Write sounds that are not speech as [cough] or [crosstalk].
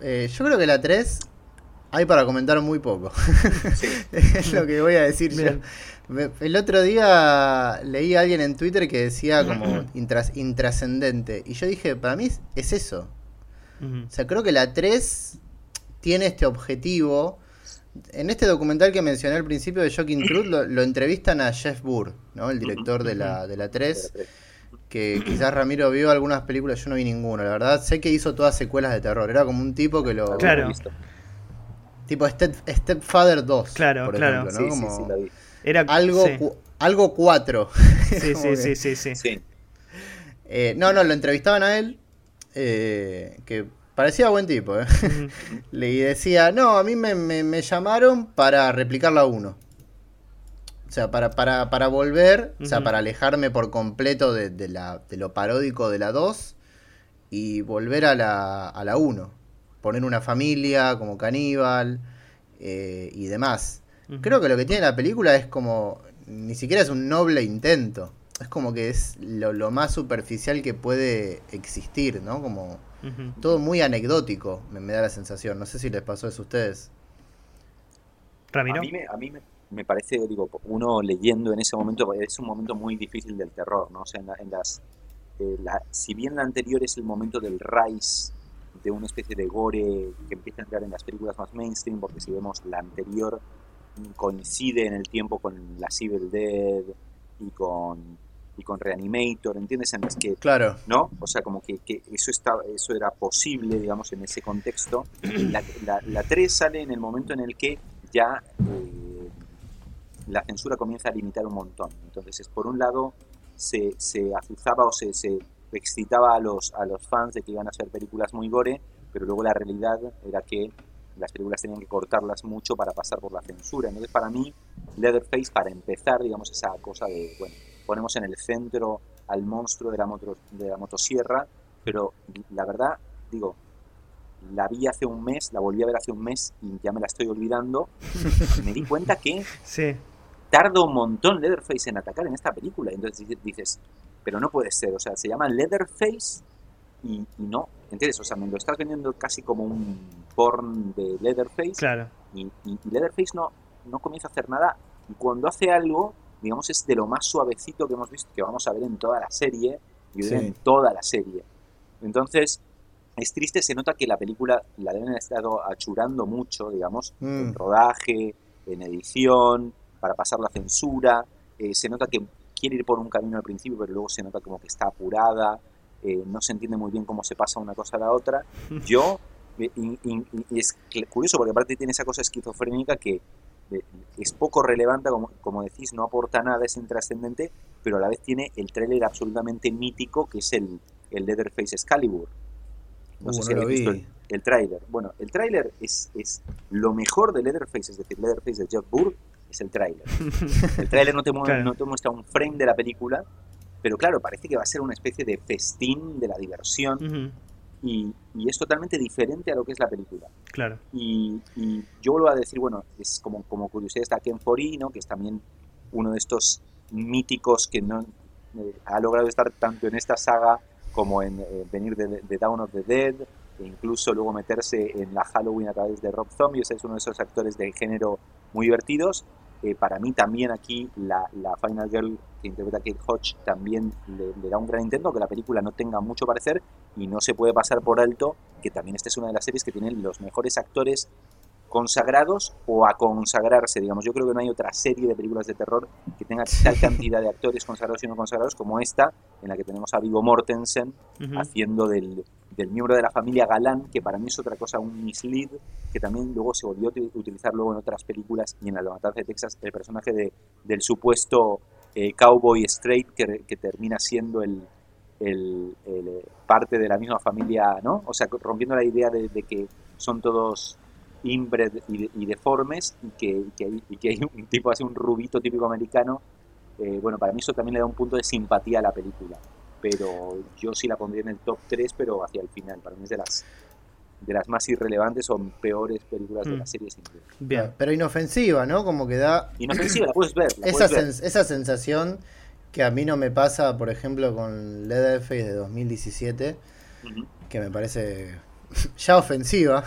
Eh, yo creo que la 3 hay para comentar muy poco. [laughs] es lo que voy a decir yo. El otro día leí a alguien en Twitter que decía como intrascendente. Y yo dije, para mí es eso. O sea, creo que la 3 tiene este objetivo. En este documental que mencioné al principio de Shocking Truth lo, entrevistan a Jeff Burr, ¿no? el director de la, de la 3 que quizás Ramiro vio algunas películas, yo no vi ninguna, la verdad. Sé que hizo todas secuelas de terror, era como un tipo que lo... Claro. Tipo Step, Stepfather 2, claro, por claro. ejemplo, ¿no? Sí, sí, Era, algo, algo 4. [laughs] Sí, sí, sí, sí, sí, eh, no, no, lo entrevistaban a él, eh, que parecía buen tipo, ¿eh? y [laughs] decía, no, a mí me, me, llamaron para replicar la 1. O sea, para, para, para volver, o sea, para alejarme por completo de, la, de lo paródico de la 2 y volver a la, a la 1. Poner una familia como caníbal eh, y demás. Creo que lo que tiene la película es como, ni siquiera es un noble intento. Es como que es lo, más superficial que puede existir, ¿no? Como todo muy anecdótico, me, da la sensación. No sé si les pasó eso a ustedes. Ramiro. A mí, me, a mí me, me parece, digo, uno leyendo en ese momento, es un momento muy difícil del terror, ¿no? O sea, en, las, eh, si bien la anterior es el momento del rise de una especie de gore que empieza a entrar en las películas más mainstream, porque si vemos la anterior coincide en el tiempo con la Civil Dead y con y con Reanimator, ¿entiendes? En las que, claro. ¿no? O sea, como que, que eso estaba, eso era posible, digamos, en ese contexto. La, la, la 3 sale en el momento en el que ya eh, la censura comienza a limitar un montón. Entonces, es, por un lado, se, se azuzaba o se, se, excitaba a los, a los fans de que iban a ser películas muy gore, pero luego la realidad era que las películas tenían que cortarlas mucho para pasar por la censura. Entonces, para mí, Leatherface, para empezar, digamos, esa cosa de, bueno, ponemos en el centro al monstruo de la, moto, de la motosierra, pero la verdad, digo, la vi hace un mes, la volví a ver hace un mes y ya me la estoy olvidando. [laughs] Me di cuenta que sí tarda un montón Leatherface en atacar en esta película. Entonces dices, pero no puede ser, o sea, se llama Leatherface y, no, ¿entiendes? O sea, me lo estás vendiendo casi como un porn de Leatherface. Claro. Y, Leatherface no, no comienza a hacer nada y cuando hace algo, digamos, es de lo más suavecito que hemos visto, que vamos a ver en toda la serie y en toda la serie. Entonces, es triste, se nota que la película la deben haber estado achurando mucho, digamos, en mm. rodaje, en edición, para pasar la censura. Eh, se nota que quiere ir por un camino al principio, pero luego se nota como que está apurada. Eh, no se entiende muy bien cómo se pasa una cosa a la otra. [laughs] Yo, eh, y, es curioso porque aparte tiene esa cosa esquizofrénica que es poco relevante, como, como decís, no aporta nada, es intrascendente, pero a la vez tiene el tráiler absolutamente mítico que es el, el Leatherface Excalibur. No sé uh, si habéis visto el, el tráiler. Bueno, el tráiler es, es lo mejor de Leatherface, es decir, Leatherface de Jeff Burr, es el tráiler. [laughs] El tráiler no, te no te muestra un frame de la película, pero claro, parece que va a ser una especie de festín de la diversión y, es totalmente diferente a lo que es la película. Claro. Y, yo vuelvo a decir, bueno, es como, como curiosidad está Ken Forino, que es también uno de estos míticos que no eh, ha logrado estar tanto en esta saga como en eh, venir de, de, Down of the Dead, e incluso luego meterse en la Halloween a través de Rob Zombie, o sea, es uno de esos actores de género muy divertidos eh, para mí también aquí la, Final Girl que interpreta Kate Hodge también le, da un gran intento que la película no tenga mucho parecer y no se puede pasar por alto que también esta es una de las series que tienen los mejores actores consagrados o a consagrarse, digamos. Yo creo que no hay otra serie de películas de terror que tenga [laughs] tal cantidad de actores consagrados y no consagrados como esta, en la que tenemos a Vigo Mortensen haciendo del, del miembro de la familia Galán, que para mí es otra cosa, un mislead, que también luego se volvió a utilizar luego en otras películas y en La Matanza de Texas, el personaje de, del supuesto eh, cowboy straight que, que, termina siendo el, el, eh, parte de la misma familia, ¿no? O sea, rompiendo la idea de, que son todos inbred y, deformes y que, y que, hay un tipo así, un rubito típico americano. Eh, bueno, para mí eso también le da un punto de simpatía a la película pero yo sí la pondría en el top 3, pero hacia el final. Para mí es de las de las más irrelevantes o peores películas de la mm. serie. Bien, pero inofensiva, ¿no? Como que da... Inofensiva, la puedes ver. [clears throat] esa, esa sensación que a mí no me pasa, por ejemplo, con Leatherface de 2017, que me parece [laughs] ya ofensiva.